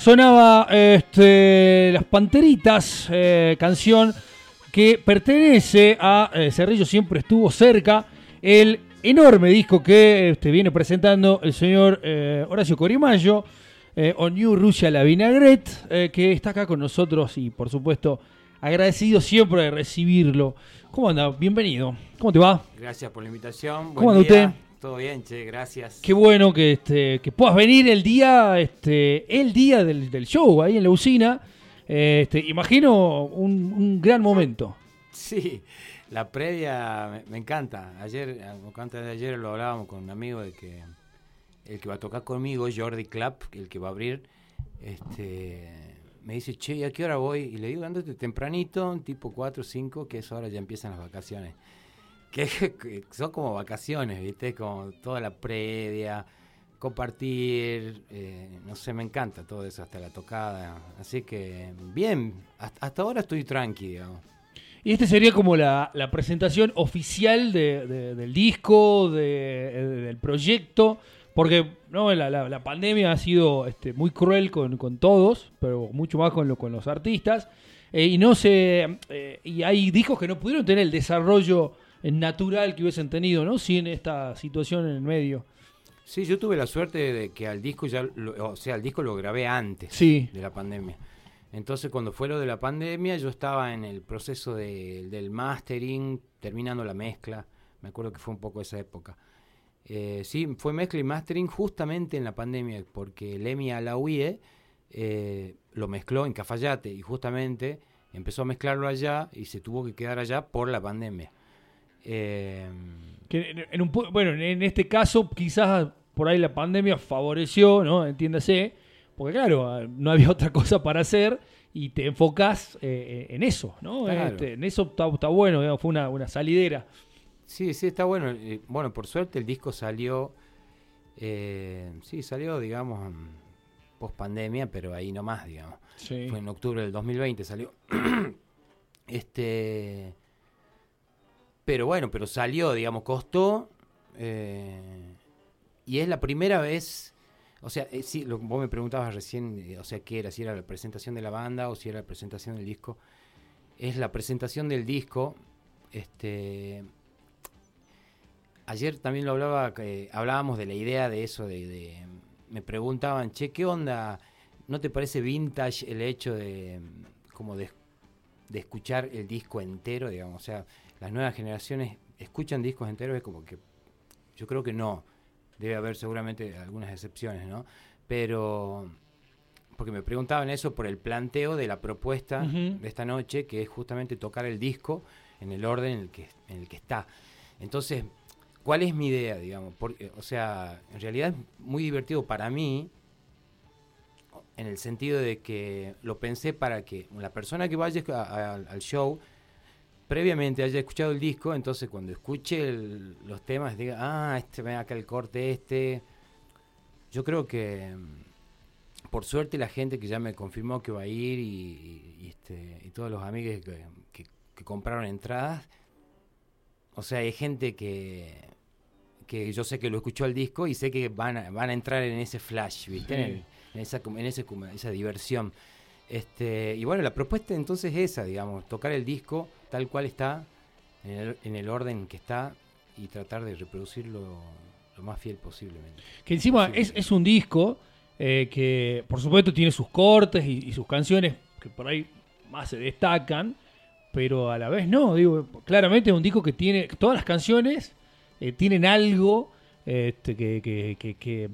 sonaba este, Las Panteritas, eh, canción que pertenece a eh, Cerrillo Siempre Estuvo Cerca, el enorme disco que este, viene presentando el señor eh, Horacio Corimayo, eh, On New Rusia La Vinaigrette, eh, que está acá con nosotros y por supuesto agradecido siempre de recibirlo. ¿Cómo anda? Bienvenido. ¿Cómo te va? Gracias por la invitación. ¿Cómo anda usted? Todo bien, che, gracias. Qué bueno que, este, que puedas venir el día, este, el día del, del show ahí en la usina. Este, imagino un, un gran momento. Sí, la previa me, me encanta. Ayer, antes de ayer lo hablábamos con un amigo de que el que va a tocar conmigo, Jordi Clapp, el que va a abrir, este, me dice, che, ¿y a qué hora voy? Y le digo, andate tempranito, tipo 4 o 5, que es ahora ya empiezan las vacaciones. Que, son como vacaciones, ¿viste? Como toda la previa, compartir, eh, no sé, me encanta todo eso, hasta la tocada. Así que, bien, hasta, ahora estoy tranqui, digamos. Y este sería como la, presentación oficial de- de- del disco, de- del proyecto, porque ¿no? la, pandemia ha sido este, muy cruel con, todos, pero mucho más con, lo- con los artistas. Eh, y no se eh, y hay discos que no pudieron tener el desarrollo eh, natural que hubiesen tenido, ¿no? Sin esta situación en el medio. Sí, yo tuve la suerte de que al disco ya, lo- o sea, el disco lo grabé antes Sí. de la pandemia. Entonces, cuando fue lo de la pandemia, yo estaba en el proceso de- del mastering, terminando la mezcla. Me acuerdo que fue un poco esa época. Eh, sí, fue mezcla y mastering justamente en la pandemia, porque Lemmy Alaouie eh, lo mezcló en Cafayate y justamente empezó a mezclarlo allá y se tuvo que quedar allá por la pandemia. Eh, Que en, un bueno, en este caso quizás por ahí la pandemia favoreció, ¿no? Entiéndase, porque claro, no había otra cosa para hacer y te enfocas eh, en eso, ¿no? Claro. Este, en eso está, está bueno, digamos, fue una, una salidera. Sí, sí, está bueno. Eh, bueno, por suerte el disco salió, eh, sí, salió, digamos, post pandemia, pero ahí nomás, digamos. Sí. Fue en octubre del 2020 salió. este, pero bueno, pero salió, digamos, costó. eh, y es la primera vez, o sea, eh, sí, lo, vos me preguntabas recién, eh, o sea, qué era, si era la presentación de la banda o si era la presentación del disco. Es la presentación del disco, este, ayer también lo hablaba, que hablábamos de la idea de eso, de- me preguntaban, che, ¿qué onda? ¿No te parece vintage el hecho de como de, de escuchar el disco entero, digamos? O sea, las nuevas generaciones escuchan discos enteros, es como que yo creo que no. Debe haber seguramente algunas excepciones, ¿no? Pero porque me preguntaban eso por el planteo de la propuesta de esta noche, que es justamente tocar el disco en el orden en el que, en el que está. Entonces, ¿cuál es mi idea, digamos? Porque, o sea, en realidad es muy divertido para mí, en el sentido de que lo pensé para que la persona que vaya a- a- al show previamente haya escuchado el disco, entonces cuando escuche el- los temas diga, ah, este ven acá el corte este. Yo creo que mm, por suerte la gente que ya me confirmó que va a ir y, este, y todos los amigos que, que- que compraron entradas, o sea, hay gente que que yo sé que lo escuchó el disco y sé que van a, van a entrar en ese flash, ¿viste? Sí. En, el- en esa, en ese, esa diversión. Este, y bueno, la propuesta entonces es esa, digamos, tocar el disco tal cual está, en el, en el orden que está y tratar de reproducirlo lo más fiel posiblemente. Que encima es, es un disco eh, que, por supuesto, tiene sus cortes y, y sus canciones que por ahí más se destacan, pero a la vez no. Digo, claramente es un disco que tiene. Todas las canciones eh, tienen algo este, que, que- que- que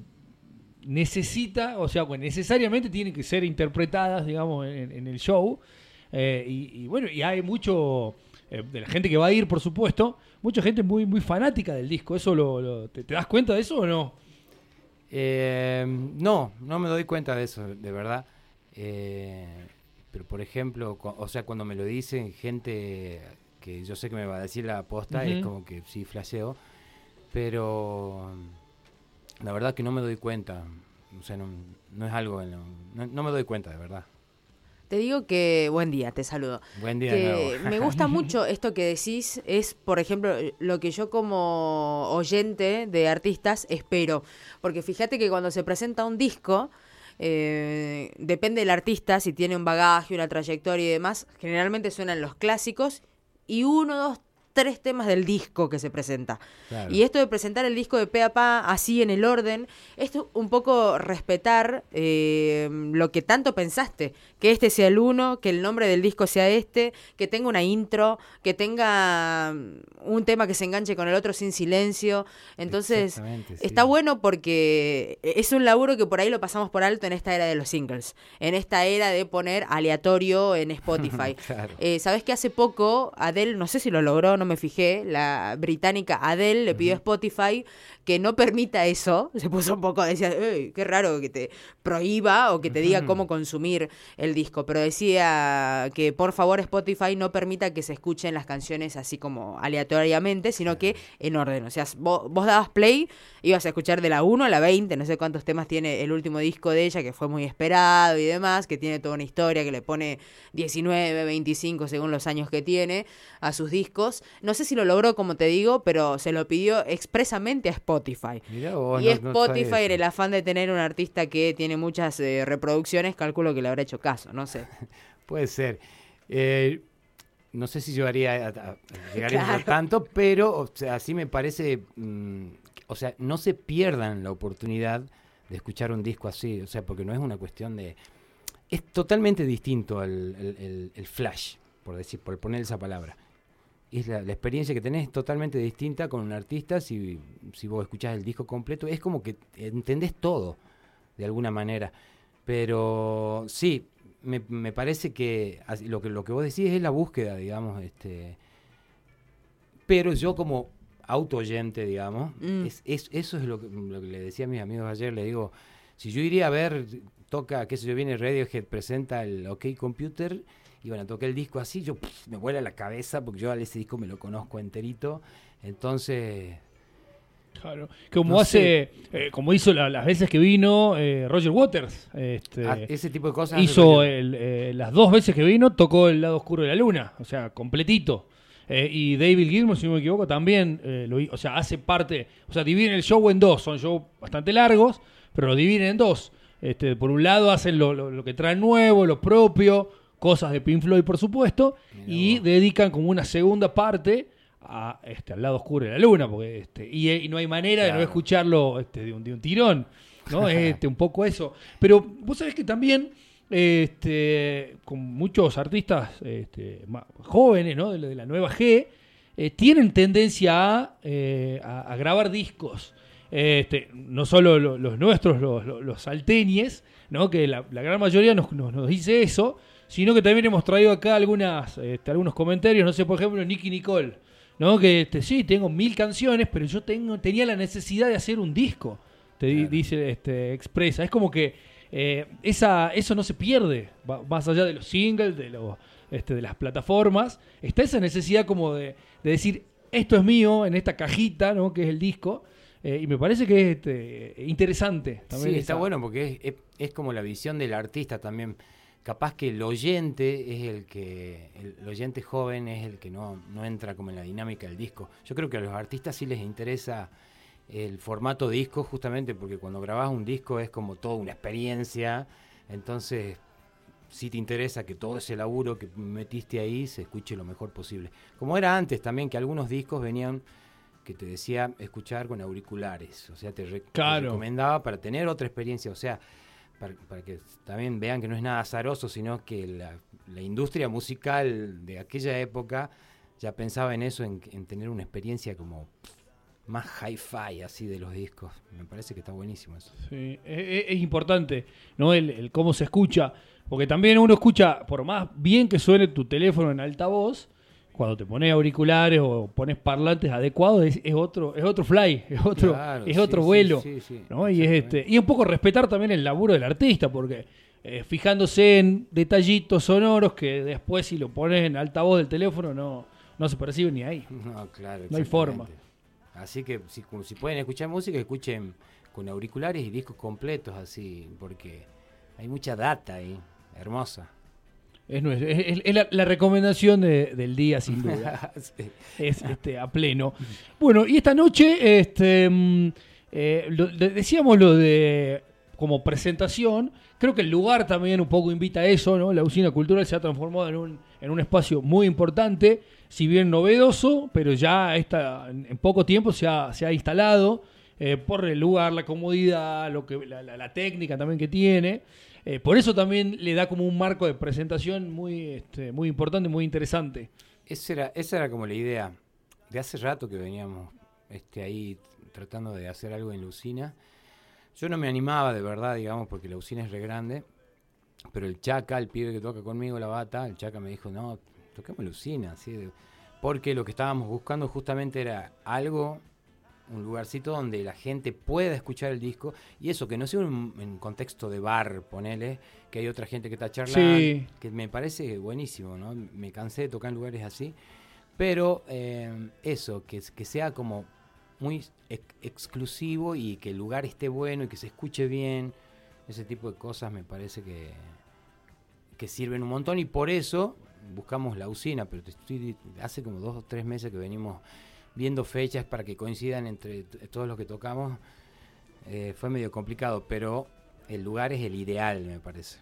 necesita, o sea, necesariamente tienen que ser interpretadas, digamos, en, en el show. Eh, y, y bueno, y hay mucho. eh, de la gente que va a ir, por supuesto, mucha gente muy, muy fanática del disco. ¿Eso lo, lo- te, te das cuenta de eso o no? Eh, no, no me doy cuenta de eso, de verdad. Pero por ejemplo, o sea, cuando me lo dicen gente que yo sé que me va a decir la posta, es como que sí, flasheo. Pero la verdad que no me doy cuenta. O sea, no, no es algo, no, no me doy cuenta, de verdad. Te digo que, buen día, te saludo. Buen día Que me gusta mucho esto que decís, es, por ejemplo, lo que yo como oyente de artistas espero. Porque fíjate que cuando se presenta un disco, eh, depende del artista, si tiene un bagaje, una trayectoria y demás, generalmente suenan los clásicos y uno, dos, tres temas del disco que se presenta. Claro. Y esto de presentar el disco de pe a pa así en el orden, esto un poco respetar eh, lo que tanto pensaste, que este sea el uno, que el nombre del disco sea este, que tenga una intro, que tenga mm, un tema que se enganche con el otro sin silencio. Entonces, sí. está bueno porque es un laburo que por ahí lo pasamos por alto en esta era de los singles, en esta era de poner aleatorio en Spotify. Claro. Eh, ¿Sabés que hace poco Adele, no sé si lo logró, no me fijé, la británica Adele le pidió a Spotify que no permita eso? Se puso un poco, decía, "Ey, qué raro que te prohíba o que te diga cómo consumir el disco, pero decía que por favor Spotify no permita que se escuchen las canciones así como aleatoriamente, sino que en orden. O sea, vos, vos dabas play, ibas a escuchar de la 1 a la 20, no sé cuántos temas tiene el último disco de ella, que fue muy esperado y demás, que tiene toda una historia, que le pone 19, 25 según los años que tiene a sus discos. No sé si lo logró, como te digo, pero se lo pidió expresamente a Spotify. Vos, y no- Spotify, el afán de tener un artista que tiene muchas eh, reproducciones, calculo que le habrá hecho caso, no sé. Puede ser. Eh, no sé si llegaría a, a- a- llegaría a Claro. tanto, pero o sea, sí me parece, mm, o sea, no se pierdan la oportunidad de escuchar un disco así, o sea, porque no es una cuestión de... Es totalmente distinto al el, el- el flash, por decir, por poner esa palabra. Es la, la experiencia que tenés es totalmente distinta con un artista si, si vos escuchás el disco completo. Es como que entendés todo, de alguna manera. Pero sí, me, me parece que lo que lo que vos decís es la búsqueda, digamos, este pero yo como auto oyente, digamos, Mm. es, es- eso es lo que, lo que le decía a mis amigos ayer, le digo, si yo iría a ver, toca, qué sé yo, viene Radiohead, presenta el OK Computer, y bueno, toqué el disco así, yo pff, me vuela la cabeza, porque yo a ese disco me lo conozco enterito, entonces, Claro. Como No hace, eh, como hizo la- las veces que vino eh, Roger Waters. Este, ah, ese tipo de cosas... hizo el, eh, las dos veces que vino, tocó el lado oscuro de la luna, o sea, completito. Eh, y David Gilmour, si no me equivoco, también eh, lo o sea, hace parte, o sea, dividen el show en dos, son shows bastante largos, pero lo dividen en dos. Este, por un lado hacen lo, lo- lo que traen nuevo, lo propio, cosas de Pink Floyd, por supuesto, Mirá y vos. dedican como una segunda parte a, este, al lado oscuro de la luna, porque este, y, y no hay manera de no escucharlo este, de, un, de un tirón, ¿no? Es este, un poco eso. Pero vos sabés que también este, con muchos artistas este, jóvenes, ¿no? De, la- de la nueva G, eh, tienen tendencia a, eh, a- a grabar discos. Este, no solo lo- los nuestros, los, los, los salteñes, ¿no? que la, la gran mayoría nos, nos, nos dice eso, sino que también hemos traído acá algunas, este, algunos comentarios, no sé, por ejemplo, Nicky Nicole, ¿no? que este, sí, tengo mil canciones, pero yo tengo, tenía la necesidad de hacer un disco, te Claro. dice, este, expresa. Es como que eh, esa, eso no se pierde, va- más allá de los singles, de, los, este, de las plataformas, está esa necesidad como de, de decir, esto es mío en esta cajita, ¿no? que es el disco, eh, y me parece que es este, interesante. También Sí, está bueno porque es, es, es como la visión del artista también. Capaz que el oyente es el que, el, el oyente joven es el que no, no entra como en la dinámica del disco. Yo creo que a los artistas sí les interesa el formato disco justamente porque cuando grabás un disco es como toda una experiencia. Entonces, si te interesa que todo ese laburo que metiste ahí se escuche lo mejor posible. Como era antes también, que algunos discos venían que te decía escuchar con auriculares. O sea, te, re- te Claro. recomendaba para tener otra experiencia. O sea, para, para que también vean que no es nada azaroso, sino que la, industria musical de aquella época ya pensaba en eso, en, en tener una experiencia como más hi-fi así de los discos. Me parece que está buenísimo eso. Sí, es, es- es importante, ¿no? El, el cómo se escucha. Porque también uno escucha, por más bien que suene tu teléfono en altavoz, cuando te pones auriculares o pones parlantes adecuados, es, es otro, es otro fly, es otro, Claro, es otro sí, vuelo. sí, sí, ¿no? Y es este, y un poco respetar también el laburo del artista, porque eh, fijándose en detallitos sonoros que después si lo pones en altavoz del teléfono no, no se percibe ni ahí. No, claro. No hay forma. Así que si, si pueden escuchar música, escuchen con auriculares y discos completos así, porque hay mucha data ahí, hermosa. Es, nues- es- la, la recomendación de- del día, sin duda. Sí. es este, a pleno. Bueno, y esta noche, este, mm, eh, lo- decíamos lo de como presentación. Creo que el lugar también un poco invita a eso, ¿no? La usina cultural se ha transformado en un, en un espacio muy importante, si bien novedoso, pero ya está, en poco tiempo se ha, se ha instalado eh, por el lugar, la comodidad, lo que, la, la- la técnica también que tiene. Eh, por eso también le da como un marco de presentación muy, este, muy importante, muy interesante. Esa era, esa era como la idea. De hace rato que veníamos este, ahí tratando de hacer algo en la usina. Yo no me animaba de verdad, digamos, porque la usina es re grande. Pero el Chaca, el pibe que toca conmigo la bata, el Chaca me dijo, no, toquemos. Así de- porque lo que estábamos buscando justamente era algo, un lugarcito donde la gente pueda escuchar el disco. Y eso, que no sea un, en contexto de bar, ponele, que hay otra gente que está charlando. Sí. Que me parece buenísimo, ¿no? Me cansé de tocar en lugares así. Pero eh, eso, que, que sea como muy ex- exclusivo y que el lugar esté bueno y que se escuche bien, ese tipo de cosas me parece que, que sirven un montón y por eso buscamos la usina, pero te estoy, hace como dos o tres meses que venimos viendo fechas para que coincidan entre todos los que tocamos. Eh, fue medio complicado, pero el lugar es el ideal, me parece.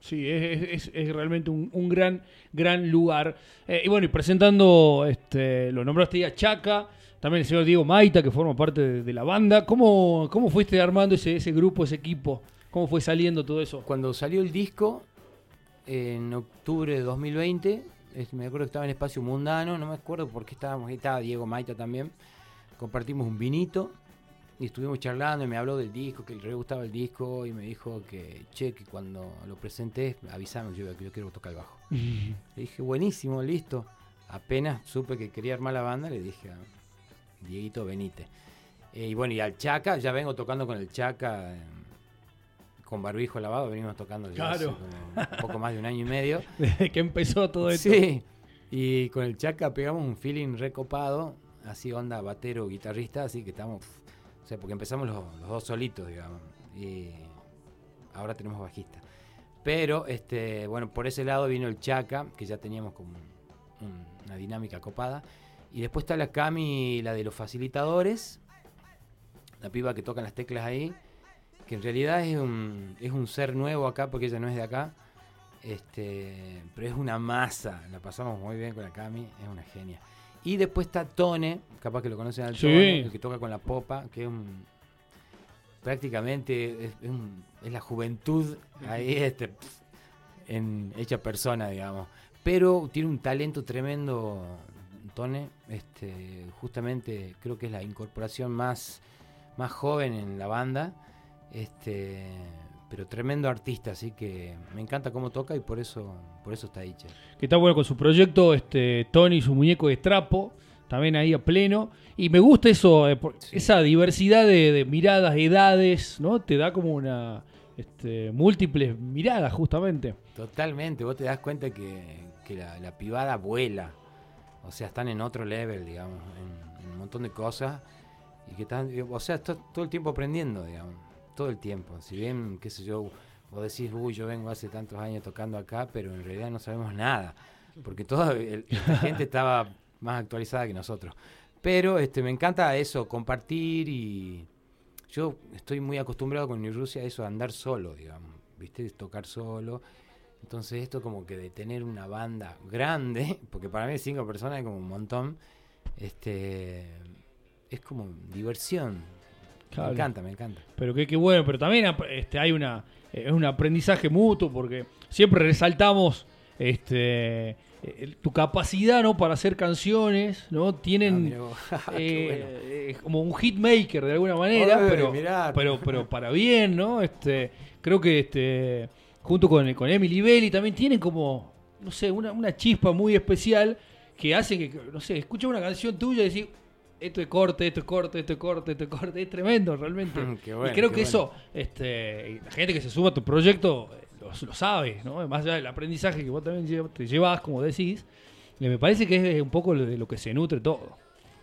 Sí, es, es- es realmente un, un gran, gran lugar. Eh, y bueno, y presentando, este, lo nombraste ya Chaca, también el señor Diego Maita, que forma parte de, de la banda. ¿Cómo, ¿Cómo fuiste armando ese, ese grupo, ese equipo? ¿Cómo fue saliendo todo eso? Cuando salió el disco, en octubre de 2020, es- me acuerdo que estaba en Espacio Mundano, no me acuerdo por qué estábamos ahí, estaba Diego Maita también. Compartimos un vinito y estuvimos charlando y me habló del disco, que le gustaba el disco y me dijo que, che, que cuando lo presenté, avisame que yo, que yo quiero tocar el bajo. Le dije, buenísimo, listo. Apenas supe que quería armar la banda, le dije a Dieguito, venite. Eh, y bueno, y al Chaca, ya vengo tocando con el Chaca eh, con barbijo lavado, venimos tocando ya Claro. un poco más de un año y medio. Desde que empezó todo esto. Sí, y con el Chaca pegamos un feeling recopado, así onda batero, guitarrista, así que estamos, o sea, porque empezamos los, los dos solitos, digamos, y ahora tenemos bajista. Pero, este, bueno, por ese lado vino el Chaca, que ya teníamos como un- una dinámica copada, y después está la Cami, la de los facilitadores, la piba que toca las teclas ahí, que en realidad es un, es un ser nuevo acá, porque ella no es de acá, este, pero es una masa, la pasamos muy bien con la Cami, es una genia. Y después está Tone, capaz que lo conocen al Sí. Tone, el que toca con la popa, que es un prácticamente es, es un- es la juventud ahí este, en hecha persona, digamos. Pero tiene un talento tremendo, Tone. Este, justamente creo que es la incorporación más, más joven en la banda. Este, pero tremendo artista, así que me encanta cómo toca y por eso, por eso está ahí. che. que está bueno con su proyecto, este, Tony, su muñeco de trapo, también ahí a pleno. Y me gusta eso, eh, por- Sí. esa diversidad de, de miradas, edades, ¿no? Te da como una este, múltiples miradas, justamente. Totalmente, vos te das cuenta que, que la, la pibada vuela. O sea, están en otro level, digamos, en, en un montón de cosas. Y que están, o sea, estás todo el tiempo aprendiendo, digamos. Todo el tiempo. Si bien, qué sé yo, vos decís, uy, yo vengo hace tantos años tocando acá, pero en realidad no sabemos nada. Porque toda la gente estaba más actualizada que nosotros. Pero este, me encanta eso, compartir y yo estoy muy acostumbrado con New Rusia a eso, a andar solo, digamos, ¿viste? Tocar solo. Entonces esto como que de tener una banda grande, porque para mí cinco personas es como un montón, este es como diversión. Claro. Me encanta, me encanta. Pero qué, qué bueno, pero también este, hay una es un aprendizaje mutuo porque siempre resaltamos este eh, tu capacidad no para hacer canciones, ¿no? Ah, Tienen. Qué bueno. eh, como un hitmaker de alguna manera, pero, mirá. pero pero para bien, ¿no? Este creo que este junto con, con Emily Belli también tienen como no sé, una, una chispa muy especial que hace que, no sé, escucha una canción tuya y decís, esto es corte, esto es corte, esto es corte, esto es corte, es tremendo realmente. Qué bueno, y creo qué que bueno. eso, este, la gente que se suma a tu proyecto eh, lo, lo sabe, ¿no? Más allá del aprendizaje que vos también te llevas, como decís, y me parece que es un poco de lo que se nutre todo.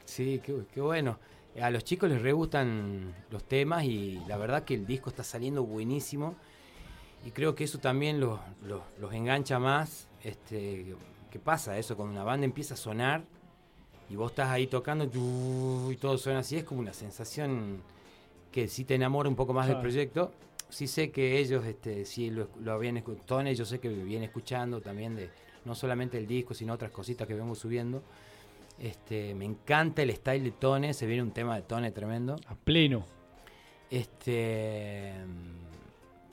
Sí, qué, qué bueno. A los chicos les re gustan los temas y la verdad que el disco está saliendo buenísimo. Y creo que eso también los, los, los engancha más. Este, ¿Qué pasa eso? Cuando una banda empieza a sonar y vos estás ahí tocando y todo suena así, es como una sensación que sí te enamora un poco más del proyecto. Sí sé que ellos, este, sí lo, lo habían escuchado, Tone, yo sé que vienen escuchando también de no solamente el disco, sino otras cositas que vengo subiendo. Este, me encanta el style de Tone, se viene un tema de Tone tremendo. A pleno. Este,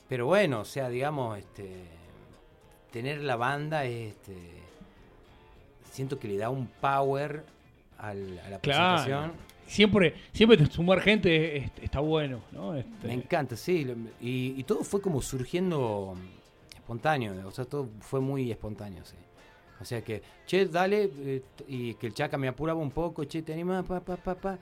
pero bueno, o sea, digamos, este, tener la banda, este, siento que le da un power al- a la Claro. presentación. Siempre, siempre sumar gente es- está bueno, ¿no? Este, Me encanta, sí. Y, y todo fue como surgiendo espontáneo, o sea, todo fue muy espontáneo, sí. O sea que, che, dale, eh, y que el chaca me apuraba un poco, che, te animás, pa, pa, pa, pa.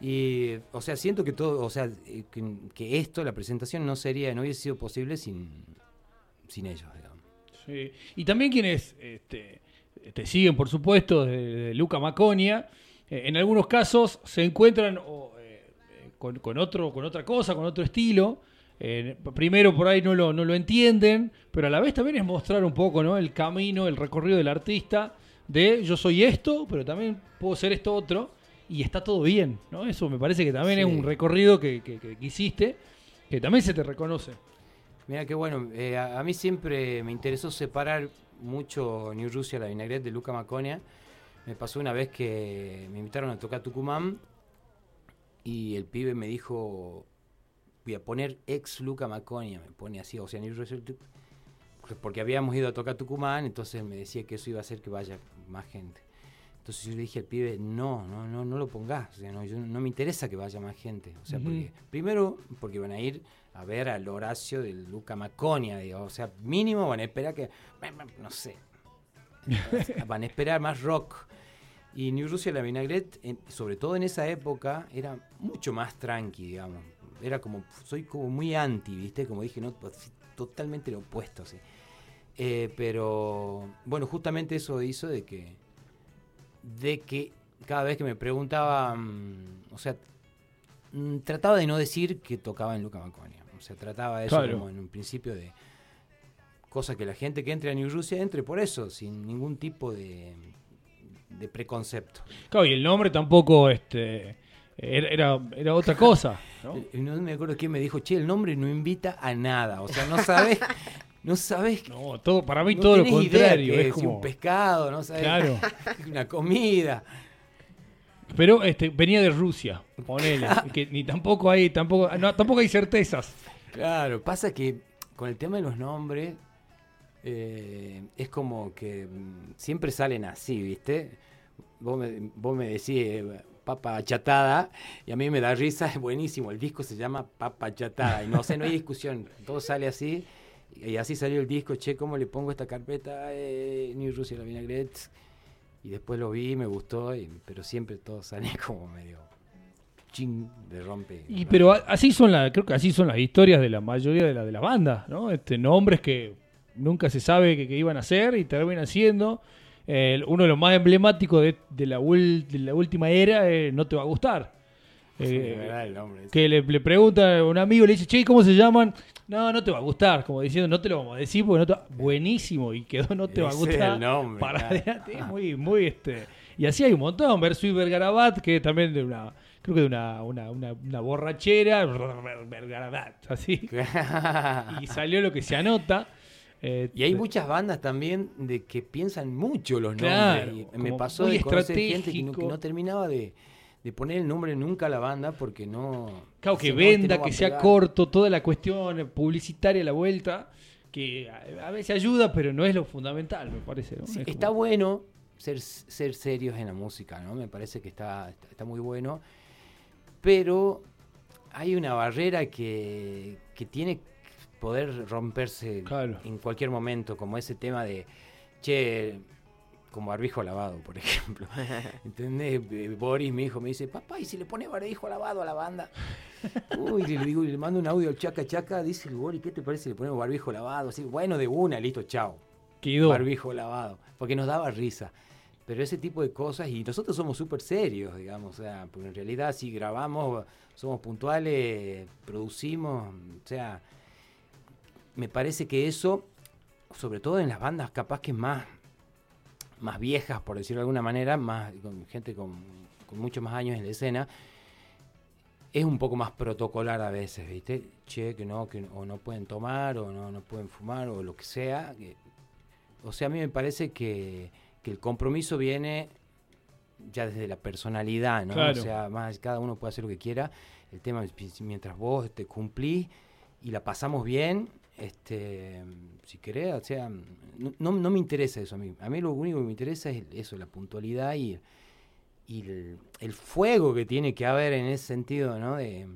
Y, o sea, siento que todo, o sea, eh, que, que esto, la presentación, no sería, no hubiese sido posible sin, sin ellos, digamos. Sí. Y también quienes este, te siguen, por supuesto, de, de Luca Maconia, eh, en algunos casos se encuentran eh, con, con otro, con otra cosa, con otro estilo. Eh, primero por ahí no lo, no lo entienden, pero a la vez también es mostrar un poco ¿no? el camino, el recorrido del artista de yo soy esto, pero también puedo ser esto otro, y está todo bien. ¿no? Eso me parece que también es un recorrido que, que- que- que hiciste, que también se te reconoce. Mira qué bueno, eh, a, a mí siempre me interesó separar mucho New Rusia, la vinaigrette de Luca Maconia. Me pasó una vez que me invitaron a tocar Tucumán y el pibe me dijo, voy a poner ex Luca Maconia, me pone así, o sea, New Rusia, porque habíamos ido a tocar Tucumán, entonces me decía que eso iba a hacer que vaya más gente. Entonces yo le dije al pibe, no, no, no, no lo pongas, o sea, no, yo- no me interesa que vaya más gente. O sea, porque, primero, porque van a ir a ver al Horacio de Luca Maconia, digo, o sea, mínimo van a esperar que, no sé, van a esperar más rock. Y New Rusia la Vinaigrette, en- sobre todo en esa época, era mucho más tranqui, digamos. Era como, soy como muy anti, ¿viste? Como dije, no, pues, totalmente lo opuesto, sí. Eh, pero, bueno, justamente eso hizo de que, de que cada vez que me preguntaba, mm, o sea, mm, trataba de no decir que tocaba en Luca Maconia. O sea, trataba de eso Claro. como en un principio de cosa que la gente que entre a New Rusia entre por eso, sin ningún tipo de, de preconcepto. Claro, y el nombre tampoco este, era, era, era otra cosa. ¿no? No me acuerdo quién me dijo, che, el nombre no invita a nada. O sea, no sabes, no sabes. No, todo, para mí no todo lo contrario. es como, un pescado, no sabes. Claro. Una comida. Pero este, venía de Rusia, ponele. que ni tampoco hay, tampoco, no, tampoco hay certezas. Claro, pasa que con el tema de los nombres eh, es como que mm, siempre salen así, ¿viste? Vos me, vos me decís eh, papa chatada y a mí me da risa, es buenísimo. El disco se llama Papa chatada y no sé, no hay discusión, todo sale así. Y así salió el disco, che, ¿cómo le pongo esta carpeta? Eh, New Rusia, la Vinaigrette. Y después lo vi, me gustó, y- pero siempre todo sale como medio ching de rompe. Y pero así son la, creo que así son las historias de la mayoría de, la, de las bandas, ¿no? Este, nombres que nunca se sabe que, iban a hacer y terminan. Eh, uno de los más emblemáticos de, la, última era es No te va a gustar. Eh, nombre. que le, le pregunta a un amigo, le dice, che, ¿cómo se llaman? No, no te va a gustar, como diciendo, no te lo vamos a decir porque no te va-". Buenísimo, y quedó, no te va a gustar. el nombre, para claro. adelante, es muy, muy, este... Y así hay un montón, Versuit Vergarabat, que también de una, creo que de una, una, una, una borrachera, Vergarabat, así, y salió lo que se anota. eh, Y hay muchas bandas también de que piensan mucho los Claro, nombres. Y me pasó de conocer gente que no, que estratégico. no terminaba de, de poner el nombre nunca a la banda porque no. Claro, que decía, "No, este venda, no que sea pegar". corto, toda la cuestión publicitaria a la vuelta, que a, a veces ayuda, pero no es lo fundamental, me parece. ¿no? Sí, Es está como- bueno ser, ser serios en la música, ¿no? Me parece que está, está, está muy bueno. Pero hay una barrera que, que tiene que poder romperse Claro. en cualquier momento, como ese tema de, che, como barbijo lavado, por ejemplo. ¿Entendés? Eh, Boris, mi hijo, me dice, papá, ¿y si le pone barbijo lavado a la banda? Uy, le digo, le mando un audio al chaca chaca, dice el Boris, ¿qué te parece si le ponemos barbijo lavado? Así, bueno, de una, listo, chao Quedó. barbijo lavado, porque nos daba risa. Pero ese tipo de cosas, y nosotros somos súper serios, digamos, o sea, porque en realidad si grabamos, somos puntuales, producimos, o sea, me parece que eso, sobre todo en las bandas capaz que más, más viejas, por decirlo de alguna manera, más con gente con, con muchos más años en la escena, es un poco más protocolar a veces, ¿viste? Che, que no, que o no pueden tomar, o no, no pueden fumar, o lo que sea. o sea, a mí me parece que, que el compromiso viene ya desde la personalidad, ¿no? Claro. O sea, más cada uno puede hacer lo que quiera. El tema es mientras vos te cumplís y la pasamos bien, este, si querés, o sea, no, no, no me interesa eso a mí. A mí lo único que me interesa es eso, la puntualidad y, y el, el fuego que tiene que haber en ese sentido, ¿no? De,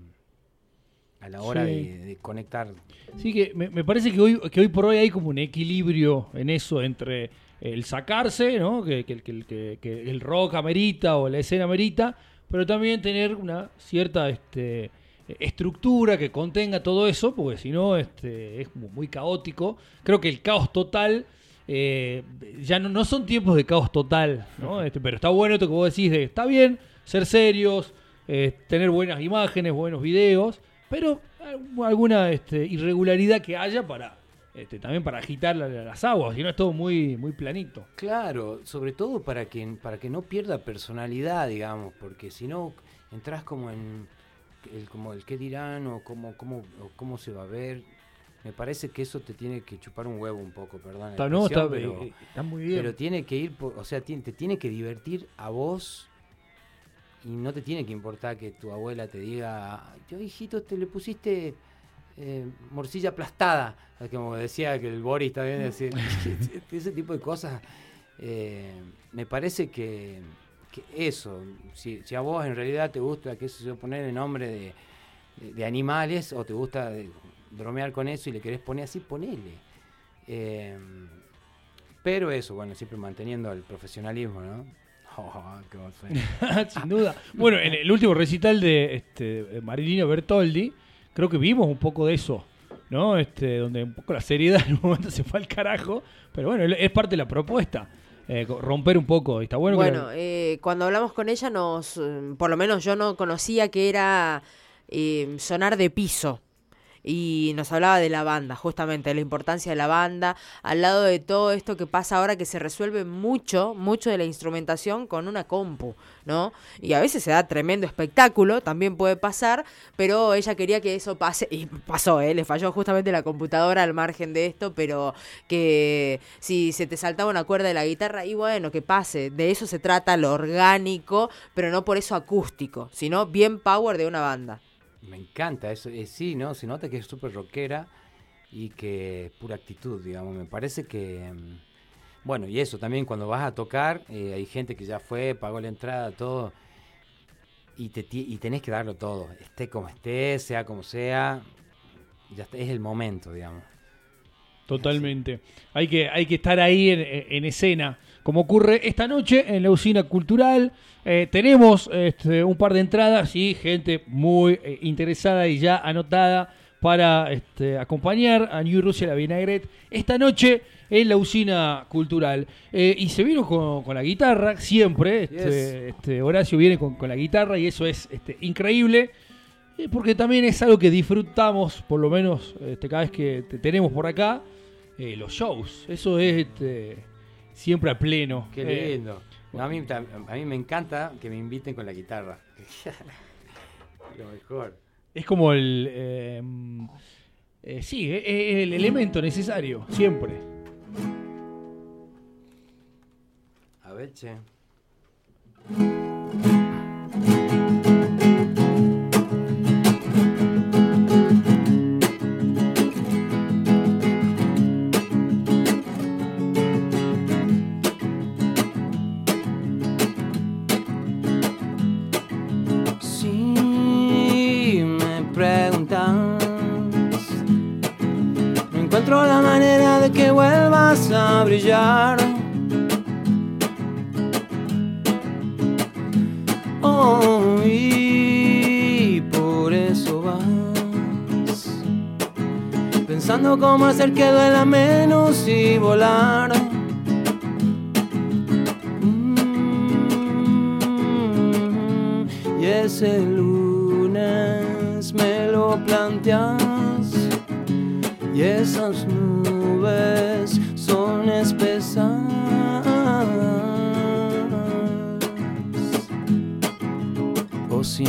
a la hora Sí. de, de conectar. Sí, que me, me parece que hoy, que hoy por hoy hay como un equilibrio en eso entre el sacarse, ¿no? Que, que, que- que- que el rock amerita o la escena amerita, pero también tener una cierta este, estructura que contenga todo eso, porque si no este, es muy caótico. Creo que el caos total, eh, ya no, no son tiempos de caos total, ¿no? Este, pero está bueno esto que vos decís de, está bien ser serios, eh, tener buenas imágenes, buenos videos, pero al- alguna este, irregularidad que haya para este, también para agitar la- las aguas, si no es todo muy, muy planito. Claro, sobre todo para que, para que no pierda personalidad, digamos, porque si no entras como en el, como el qué dirán o cómo, cómo, o cómo se va a ver. Me parece que eso te tiene que chupar un huevo un poco, perdón. Está, no, está, pero, eh, está muy bien. pero tiene que ir, por- o sea, ti- te tiene que divertir a vos y no te tiene que importar que tu abuela te diga, yo hijito, te le pusiste eh, morcilla aplastada, como decía que el Boris también decía, ese tipo de cosas. eh, me parece que, que eso, si, si a vos en realidad te gusta, qué sé yo, poner el nombre de, de- animales o te gusta de- bromear con eso y le querés poner así, ponele. Eh, pero eso, bueno, siempre manteniendo el profesionalismo, ¿no? Oh, qué. Sin duda. Bueno, en el último recital de este, Marilino Bertoldi, creo que vimos un poco de eso, ¿no? Este, donde un poco la seriedad en un momento se fue al carajo, pero bueno, es parte de la propuesta, eh, romper un poco, y está bueno. que Bueno, la- eh, cuando hablamos con ella, nos, eh, por lo menos yo no conocía que era eh, sonar de piso. Y nos hablaba de la banda, justamente, de la importancia de la banda, al lado de todo esto que pasa ahora que se resuelve mucho, mucho de la instrumentación con una compu, ¿no? Y a veces se da tremendo espectáculo, también puede pasar, pero ella quería que eso pase, y pasó, ¿eh? Le falló justamente la computadora al margen de esto, pero que si se te saltaba una cuerda de la guitarra, y bueno, que pase, de eso se trata lo orgánico, pero no por eso acústico, sino bien power de una banda. Me encanta eso. eh, sí, ¿no? Se nota que es súper rockera y que es pura actitud, digamos. Me parece que... mm, Bueno, y eso también cuando vas a tocar, eh, hay gente que ya fue, pagó la entrada, todo. Y, te, y tenés que darlo todo. Esté como esté, sea como sea. Ya está, es el momento, digamos. Totalmente. Hay que, hay que estar ahí en escena. Como ocurre esta noche en la usina cultural. Eh, tenemos este, un par de entradas y gente muy eh, interesada y ya anotada para este, acompañar a New Rusia la Vinaigrette esta noche en la usina cultural. Eh, y se vino con, con la guitarra, siempre. Este, Yes. este, Horacio viene con, con la guitarra y eso es increíble. Porque también es algo que disfrutamos, por lo menos cada vez que te tenemos por acá, los shows. Eso es siempre a pleno. Qué Eh, lindo. No, a, mí, tam- a mí me encanta que me inviten con la guitarra. Lo mejor. es como el... eh, eh, sí, es el elemento necesario, siempre. A ver, che. Encuentro la manera de que vuelvas a brillar. Oh, y por eso vas pensando cómo hacer que duela menos y volar. Mm, y ese lunes me lo planteas y esas nubes son espesas. Oh, sí,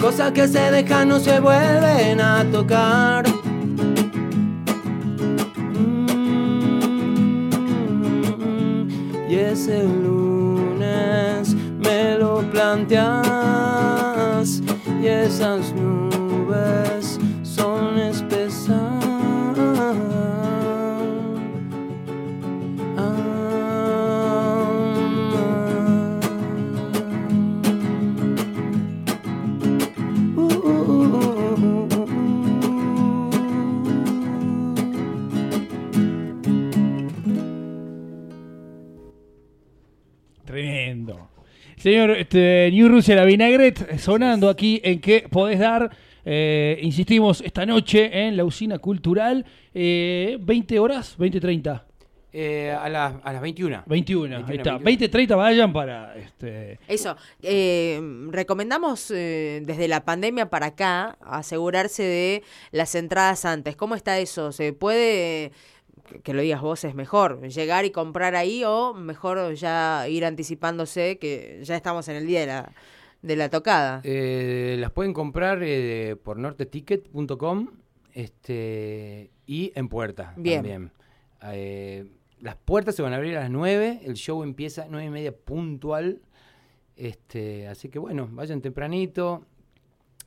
cosas que se dejan no se vuelven a tocar. Mm, Y ese lunes me lo planteas y esas nubes Señor este, New Rusia, la vinaigrette sonando aquí en que podés dar, eh, insistimos, esta noche en la usina cultural, eh, 20 horas, 20, 30, Eh, a, las, a las 21. 21, ahí 21, está. 21. 20, 30 vayan para... Este, Eso, eh, recomendamos eh, desde la pandemia para acá asegurarse de las entradas antes. ¿Cómo está eso? ¿Se puede, que- que lo digas vos es mejor, llegar y comprar ahí o mejor ya ir anticipándose que ya estamos en el día de la, de la tocada? Eh, las pueden comprar eh, por norteticket.com este, y en puerta Bien. también. Eh, las puertas se van a abrir a las 9, el show empieza a 9 y media puntual. Este, así que bueno, vayan tempranito,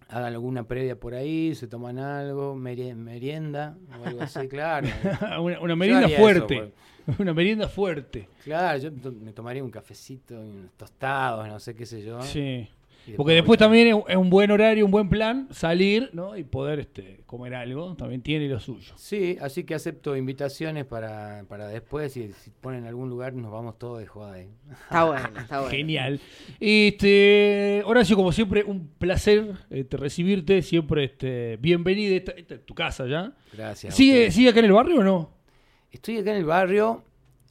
hagan alguna previa por ahí, se toman algo, meri- merienda o algo así, claro. una, una merienda eso, fuerte. una merienda fuerte. Claro, yo me tomaría un cafecito y unos tostados, no sé qué sé yo. Sí. Porque después también es un buen horario, un buen plan, salir ¿no? y poder este, comer algo, también tiene lo suyo. Sí, así que acepto invitaciones para, para después. Y si ponen algún lugar, nos vamos todos de joda ahí. Está bueno, está bueno. Genial. Este, Horacio, como siempre, un placer este, recibirte. Siempre este, bienvenido. Esta, esta es tu casa ya. Gracias. ¿Sigue. ¿Sigue acá en el barrio o no? Estoy acá en el barrio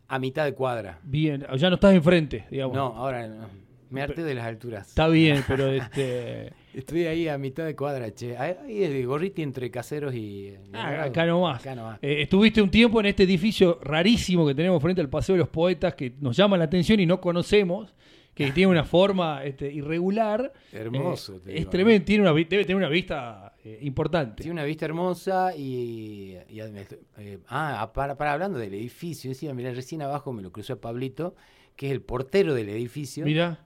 a mitad de cuadra. Bien, ya no estás enfrente, digamos. No, ahora no. Me harté de las alturas. Está bien, pero este. Estoy ahí a mitad de cuadra, che. Ahí es de gorriti entre caseros y. ah, acá nomás. Acá nomás. Eh, estuviste un tiempo en este edificio rarísimo que tenemos frente al Paseo de los Poetas que nos llama la atención y no conocemos, que tiene una forma este, irregular. Hermoso, Eh, te es tremendo, tiene una, debe tener una vista eh, importante. Tiene una vista hermosa y. y además, eh, ah, para, para hablando del edificio, decía, mira, recién abajo me lo cruzó a Pablito, que es el portero del edificio. Mira,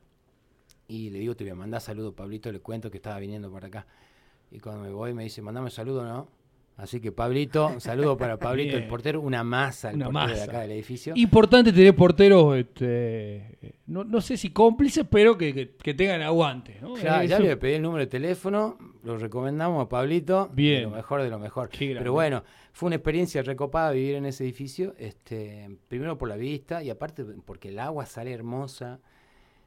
Y le digo, te voy a mandar saludo, Pablito, le cuento que estaba viniendo por acá. Y cuando me voy me dice, mandame un saludo, ¿no? Así que Pablito, un saludo para Pablito, el portero, una masa, el Una portero de masa. acá del edificio. importante tener porteros, este, no, no sé si cómplices, pero que, que- que tengan aguante. ¿no? Ya, le pedí el número de teléfono, lo recomendamos a Pablito. Bien. De lo mejor de lo mejor. Pero bueno, fue una experiencia recopada vivir en ese edificio. Este, primero por la vista y aparte porque el agua sale hermosa,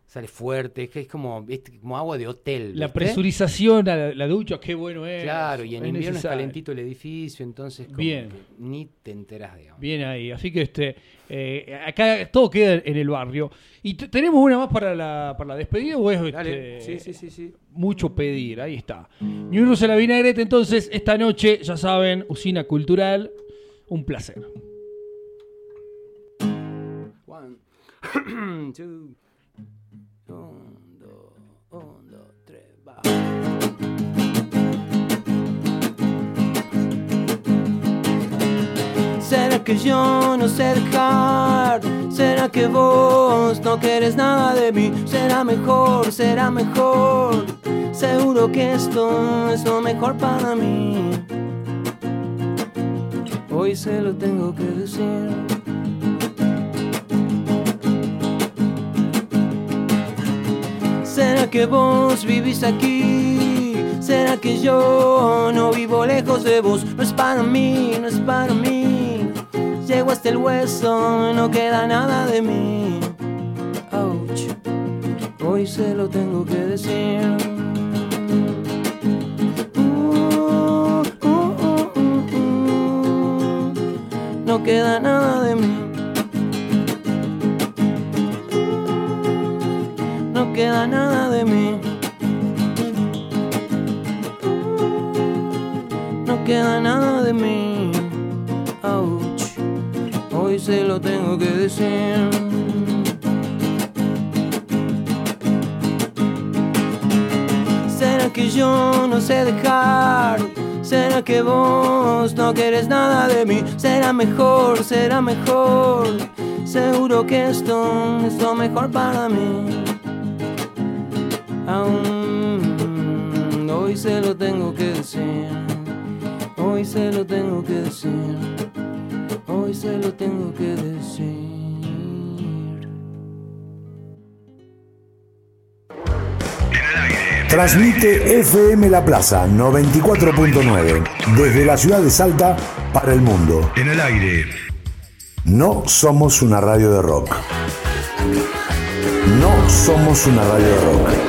sale fuerte, es que es como, como agua de hotel. La presurización a la, la ducha, qué bueno es. Claro, y en es invierno es necesario. calentito el edificio, entonces como Bien. que ni te enteras, digamos. Bien ahí, así que este eh, acá todo queda en el barrio. ¿Y tenemos una más para la, para la despedida o es Dale, este, sí, sí, sí, sí. mucho pedir? Ahí está. New Rusia la Vinagrete, entonces, esta noche, ya saben, Usina Cultural, un placer. One, two, que yo no sé dejar? ¿Será que vos no quieres nada de mí? Será mejor, será mejor. Seguro que esto es lo mejor para mí. Hoy se lo tengo que decir. ¿Será que vos vivís aquí? ¿Será que yo no vivo lejos de vos? No es para mí, no es para mí. Hasta el hueso, no queda nada de mí. Ouch, hoy se lo tengo que decir. Uh, uh, uh. No queda nada de mí. no queda nada de mí. No queda nada de mí. Ouch. Hoy se lo tengo que decir. ¿Será que yo no sé dejar? ¿Será que vos no querés nada de mí? Será mejor, será mejor. Seguro que esto es lo mejor para mí. Aún hoy se lo tengo que decir. Hoy se lo tengo que decir. Hoy se lo tengo que decir. Transmite FM La Plaza 94.9 desde la ciudad de Salta para el mundo. En el aire. No somos una radio de rock. No somos una radio de rock.